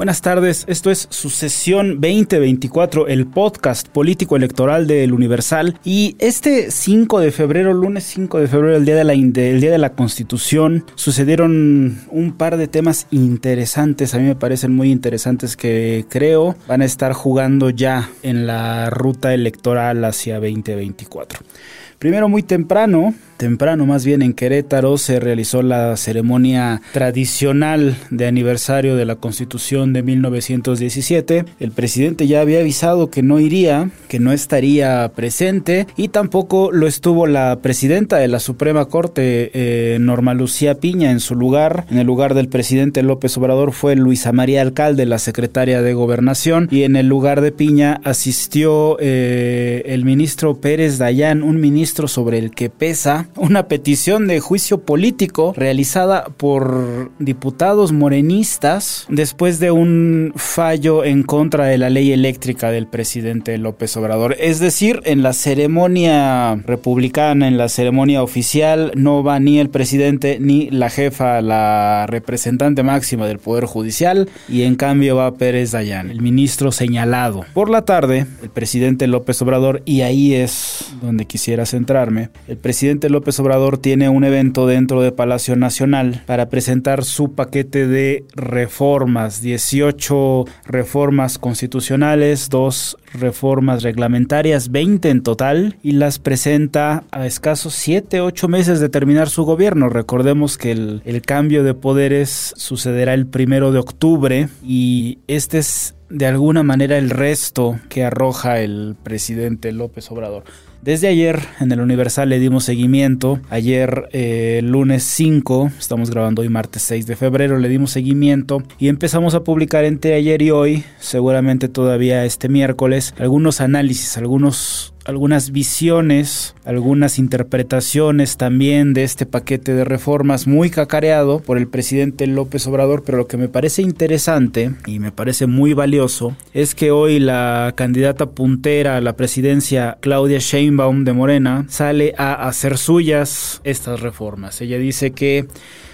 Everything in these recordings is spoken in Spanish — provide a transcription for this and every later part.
Buenas tardes, esto es Sucesión 2024, el podcast político electoral del Universal. Y este 5 de febrero, lunes 5 de febrero, el día de la, el día de la Constitución, sucedieron un par de temas interesantes, a mí me parecen muy interesantes que creo van a estar jugando ya en la ruta electoral hacia 2024. Primero, muy temprano, temprano más bien en Querétaro, se realizó la ceremonia tradicional de aniversario de la Constitución de 1917. El presidente ya había avisado que no iría, que no estaría presente y tampoco lo estuvo la presidenta de la Suprema Corte, eh, Norma Lucía Piña, en su lugar. En el lugar del presidente López Obrador fue Luisa María Alcalde, la secretaria de Gobernación, y en el lugar de Piña asistió eh, el ministro Pérez Dayán, un ministro sobre el que pesa una petición de juicio político realizada por diputados morenistas después de un fallo en contra de la ley eléctrica del presidente López Obrador. Es decir, en la ceremonia republicana, en la ceremonia oficial, no va ni el presidente ni la jefa, la representante máxima del Poder Judicial, y en cambio va Pérez Dayán, el ministro señalado. Por la tarde, el presidente López Obrador, y ahí es donde quisiera el presidente López Obrador tiene un evento dentro de Palacio Nacional para presentar su paquete de reformas, 18 reformas constitucionales, dos reformas reglamentarias, 20 en total, y las presenta a escasos 7, 8 meses de terminar su gobierno. Recordemos que el, el cambio de poderes sucederá el primero de octubre y este es de alguna manera el resto que arroja el presidente López Obrador. Desde ayer en el Universal le dimos seguimiento. Ayer, eh, lunes 5, estamos grabando hoy martes 6 de febrero, le dimos seguimiento y empezamos a publicar entre ayer y hoy, seguramente todavía este miércoles, algunos análisis, algunos algunas visiones, algunas interpretaciones también de este paquete de reformas muy cacareado por el presidente López Obrador, pero lo que me parece interesante y me parece muy valioso es que hoy la candidata puntera a la presidencia Claudia Sheinbaum de Morena sale a hacer suyas estas reformas. Ella dice que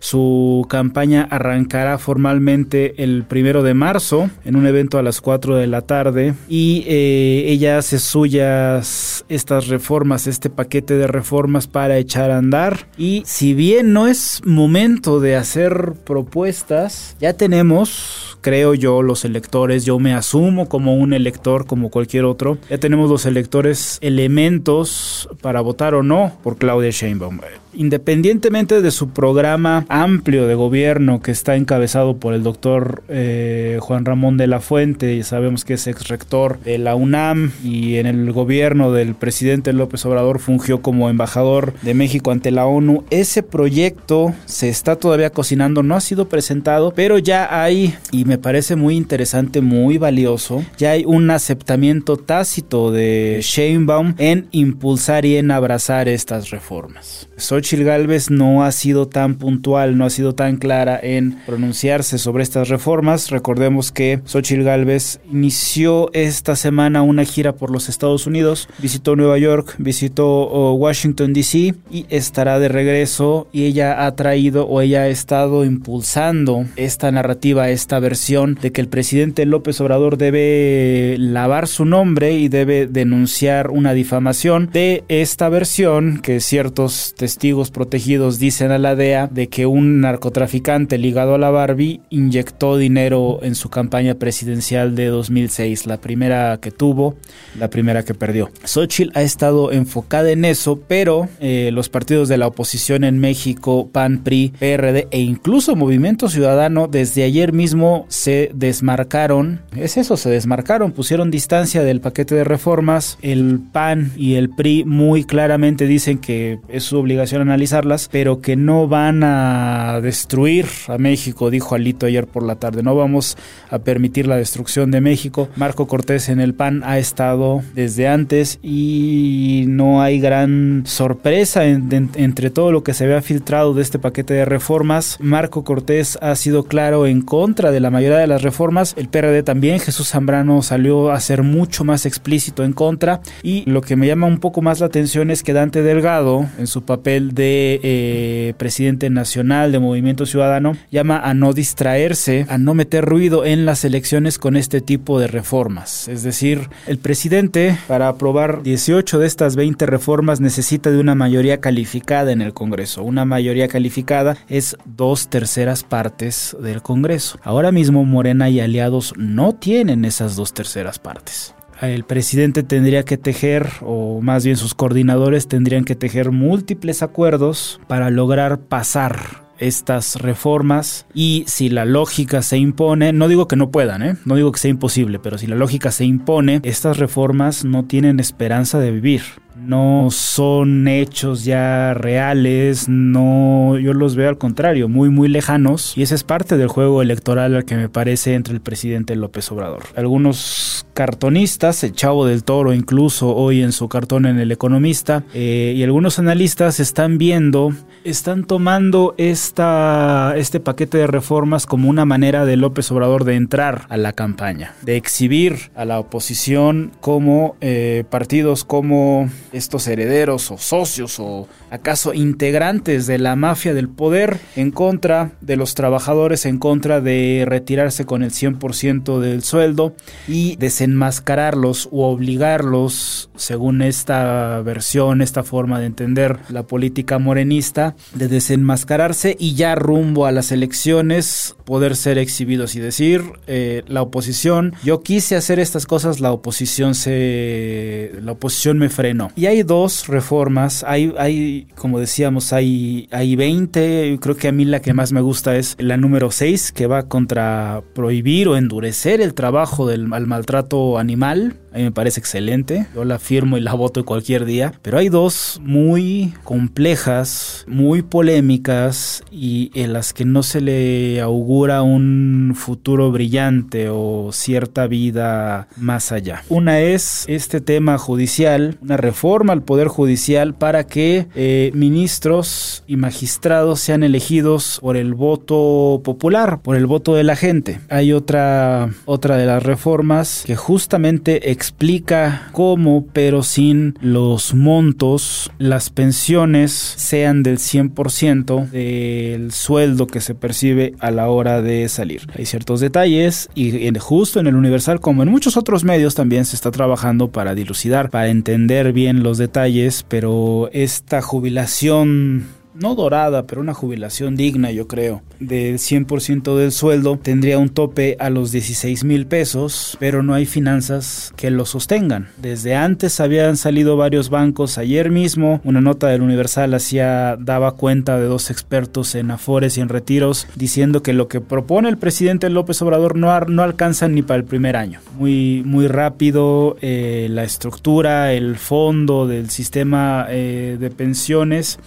su campaña arrancará formalmente el primero de marzo en un evento a las 4 de la tarde y eh, ella hace suyas estas reformas, este paquete de reformas para echar a andar. Y si bien no es momento de hacer propuestas, ya tenemos, creo yo, los electores, yo me asumo como un elector como cualquier otro, ya tenemos los electores elementos para votar o no por Claudia Sheinbaum independientemente de su programa amplio de gobierno que está encabezado por el doctor eh, Juan Ramón de la Fuente, y sabemos que es ex rector de la UNAM y en el gobierno del presidente López Obrador fungió como embajador de México ante la ONU, ese proyecto se está todavía cocinando, no ha sido presentado, pero ya hay, y me parece muy interesante, muy valioso, ya hay un aceptamiento tácito de Sheinbaum en impulsar y en abrazar estas reformas. Xochitl Galvez no ha sido tan puntual, no ha sido tan clara en pronunciarse sobre estas reformas. Recordemos que Xochitl Galvez inició esta semana una gira por los Estados Unidos, visitó Nueva York, visitó oh, Washington DC y estará de regreso y ella ha traído o ella ha estado impulsando esta narrativa, esta versión de que el presidente López Obrador debe lavar su nombre y debe denunciar una difamación de esta versión que ciertos testigos protegidos dicen a la DEA de que un narcotraficante ligado a la Barbie inyectó dinero en su campaña presidencial de 2006, la primera que tuvo, la primera que perdió. Xochitl ha estado enfocada en eso, pero eh, los partidos de la oposición en México, PAN, PRI, PRD e incluso Movimiento Ciudadano desde ayer mismo se desmarcaron, es eso, se desmarcaron, pusieron distancia del paquete de reformas, el PAN y el PRI muy claramente dicen que es su obligación analizarlas, pero que no van a destruir a México, dijo Alito ayer por la tarde, no vamos a permitir la destrucción de México. Marco Cortés en el PAN ha estado desde antes y no hay gran sorpresa entre todo lo que se había filtrado de este paquete de reformas. Marco Cortés ha sido claro en contra de la mayoría de las reformas, el PRD también, Jesús Zambrano salió a ser mucho más explícito en contra y lo que me llama un poco más la atención es que Dante Delgado, en su papel de eh, presidente nacional de Movimiento Ciudadano, llama a no distraerse, a no meter ruido en las elecciones con este tipo de reformas. Es decir, el presidente para aprobar 18 de estas 20 reformas necesita de una mayoría calificada en el Congreso. Una mayoría calificada es dos terceras partes del Congreso. Ahora mismo Morena y aliados no tienen esas dos terceras partes el presidente tendría que tejer, o más bien sus coordinadores tendrían que tejer múltiples acuerdos para lograr pasar estas reformas y si la lógica se impone, no digo que no puedan, ¿eh? no digo que sea imposible, pero si la lógica se impone, estas reformas no tienen esperanza de vivir no son hechos ya reales, no, yo los veo al contrario, muy muy lejanos y ese es parte del juego electoral al que me parece entre el presidente López Obrador. Algunos cartonistas, el Chavo del Toro incluso hoy en su cartón en El Economista, eh, y algunos analistas están viendo, están tomando esta, este paquete de reformas como una manera de López Obrador de entrar a la campaña, de exhibir a la oposición como eh, partidos como estos herederos o socios o acaso integrantes de la mafia del poder en contra de los trabajadores, en contra de retirarse con el 100% del sueldo y desenmascararlos o obligarlos, según esta versión, esta forma de entender la política morenista, de desenmascararse y ya rumbo a las elecciones poder ser exhibidos y decir eh, la oposición, yo quise hacer estas cosas, la oposición se, la oposición me frenó. Y hay dos reformas, hay, hay como decíamos, hay, hay 20, creo que a mí la que más me gusta es la número 6, que va contra prohibir o endurecer el trabajo del al maltrato animal a mí me parece excelente. Yo la firmo y la voto cualquier día. Pero hay dos muy complejas, muy polémicas y en las que no se le augura un futuro brillante o cierta vida más allá. Una es este tema judicial, una reforma al Poder Judicial para que eh, ministros y magistrados sean elegidos por el voto popular, por el voto de la gente. Hay otra, otra de las reformas que justamente explica cómo, pero sin los montos, las pensiones sean del 100% del sueldo que se percibe a la hora de salir. Hay ciertos detalles y justo en el Universal como en muchos otros medios también se está trabajando para dilucidar, para entender bien los detalles, pero esta jubilación no dorada, pero una jubilación digna, yo creo, del 100% del sueldo, tendría un tope a los 16 mil pesos, pero no hay finanzas que lo sostengan. Desde antes habían salido varios bancos, ayer mismo una nota del Universal hacía, daba cuenta de dos expertos en afores y en retiros, diciendo que lo que propone el presidente López Obrador no, no alcanza ni para el primer año. Muy, muy rápido eh, la estructura, el fondo del sistema eh, de pensiones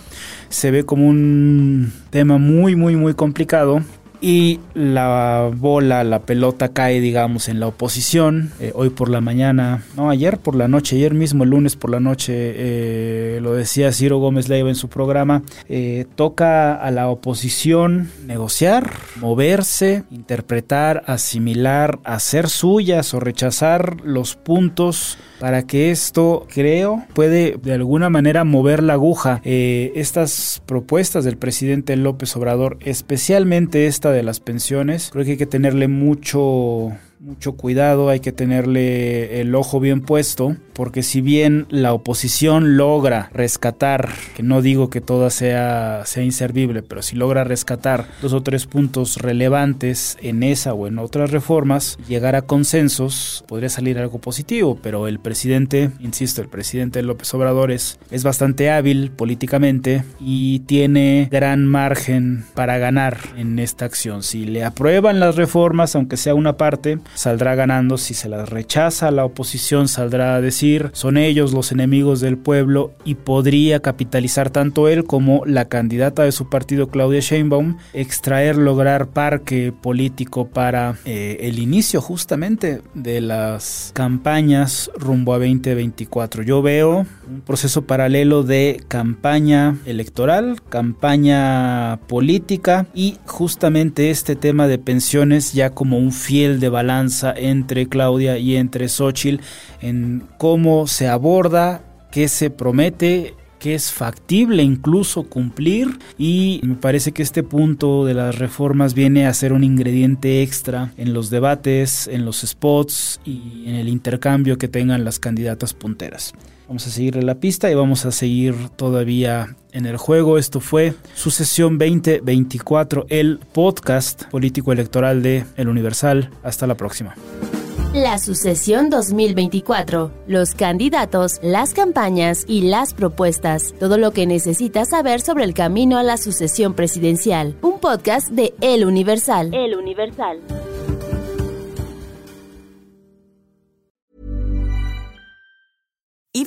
se ve como un tema muy, muy, muy complicado y la bola, la pelota cae, digamos, en la oposición. Eh, hoy por la mañana, no, ayer por la noche, ayer mismo, el lunes por la noche, eh, lo decía Ciro Gómez Leiva en su programa, eh, toca a la oposición negociar, moverse, interpretar, asimilar, hacer suyas o rechazar los puntos para que esto, creo, puede de alguna manera mover la aguja. estas propuestas del presidente López Obrador, especialmente esta de las pensiones, creo que hay que tenerle mucho mucho cuidado, hay que tenerle el ojo bien puesto, porque si bien la oposición logra rescatar, que no digo que toda sea, sea inservible, pero si logra rescatar dos o tres puntos relevantes en esa o en otras reformas, llegar a consensos, podría salir algo positivo, pero el presidente, insisto, el presidente López Obrador es, es bastante hábil políticamente y tiene gran margen para ganar en esta acción. Si le aprueban las reformas, aunque sea una parte, saldrá ganando. Si se las rechaza, la oposición saldrá a decir son ellos los enemigos del pueblo y podría capitalizar tanto él como la candidata de su partido, Claudia Sheinbaum, extraer, lograr parque político para eh, el inicio justamente de las campañas rumbo a 2024. Yo veo un proceso paralelo de campaña electoral, campaña política y justamente este tema de pensiones ya como un fiel de entre Claudia y entre Xochitl en cómo se aborda, qué se promete que es factible incluso cumplir y me parece que este punto de las reformas viene a ser un ingrediente extra en los debates, en los spots y en el intercambio que tengan las candidatas punteras. Vamos a seguirle la pista y vamos a seguir todavía en el juego. Esto fue su sesión 2024, el podcast político electoral de El Universal. Hasta la próxima. La sucesión 2024, los candidatos, las campañas y las propuestas, todo lo que necesitas saber sobre el camino a la sucesión presidencial. Un podcast de El Universal. El Universal.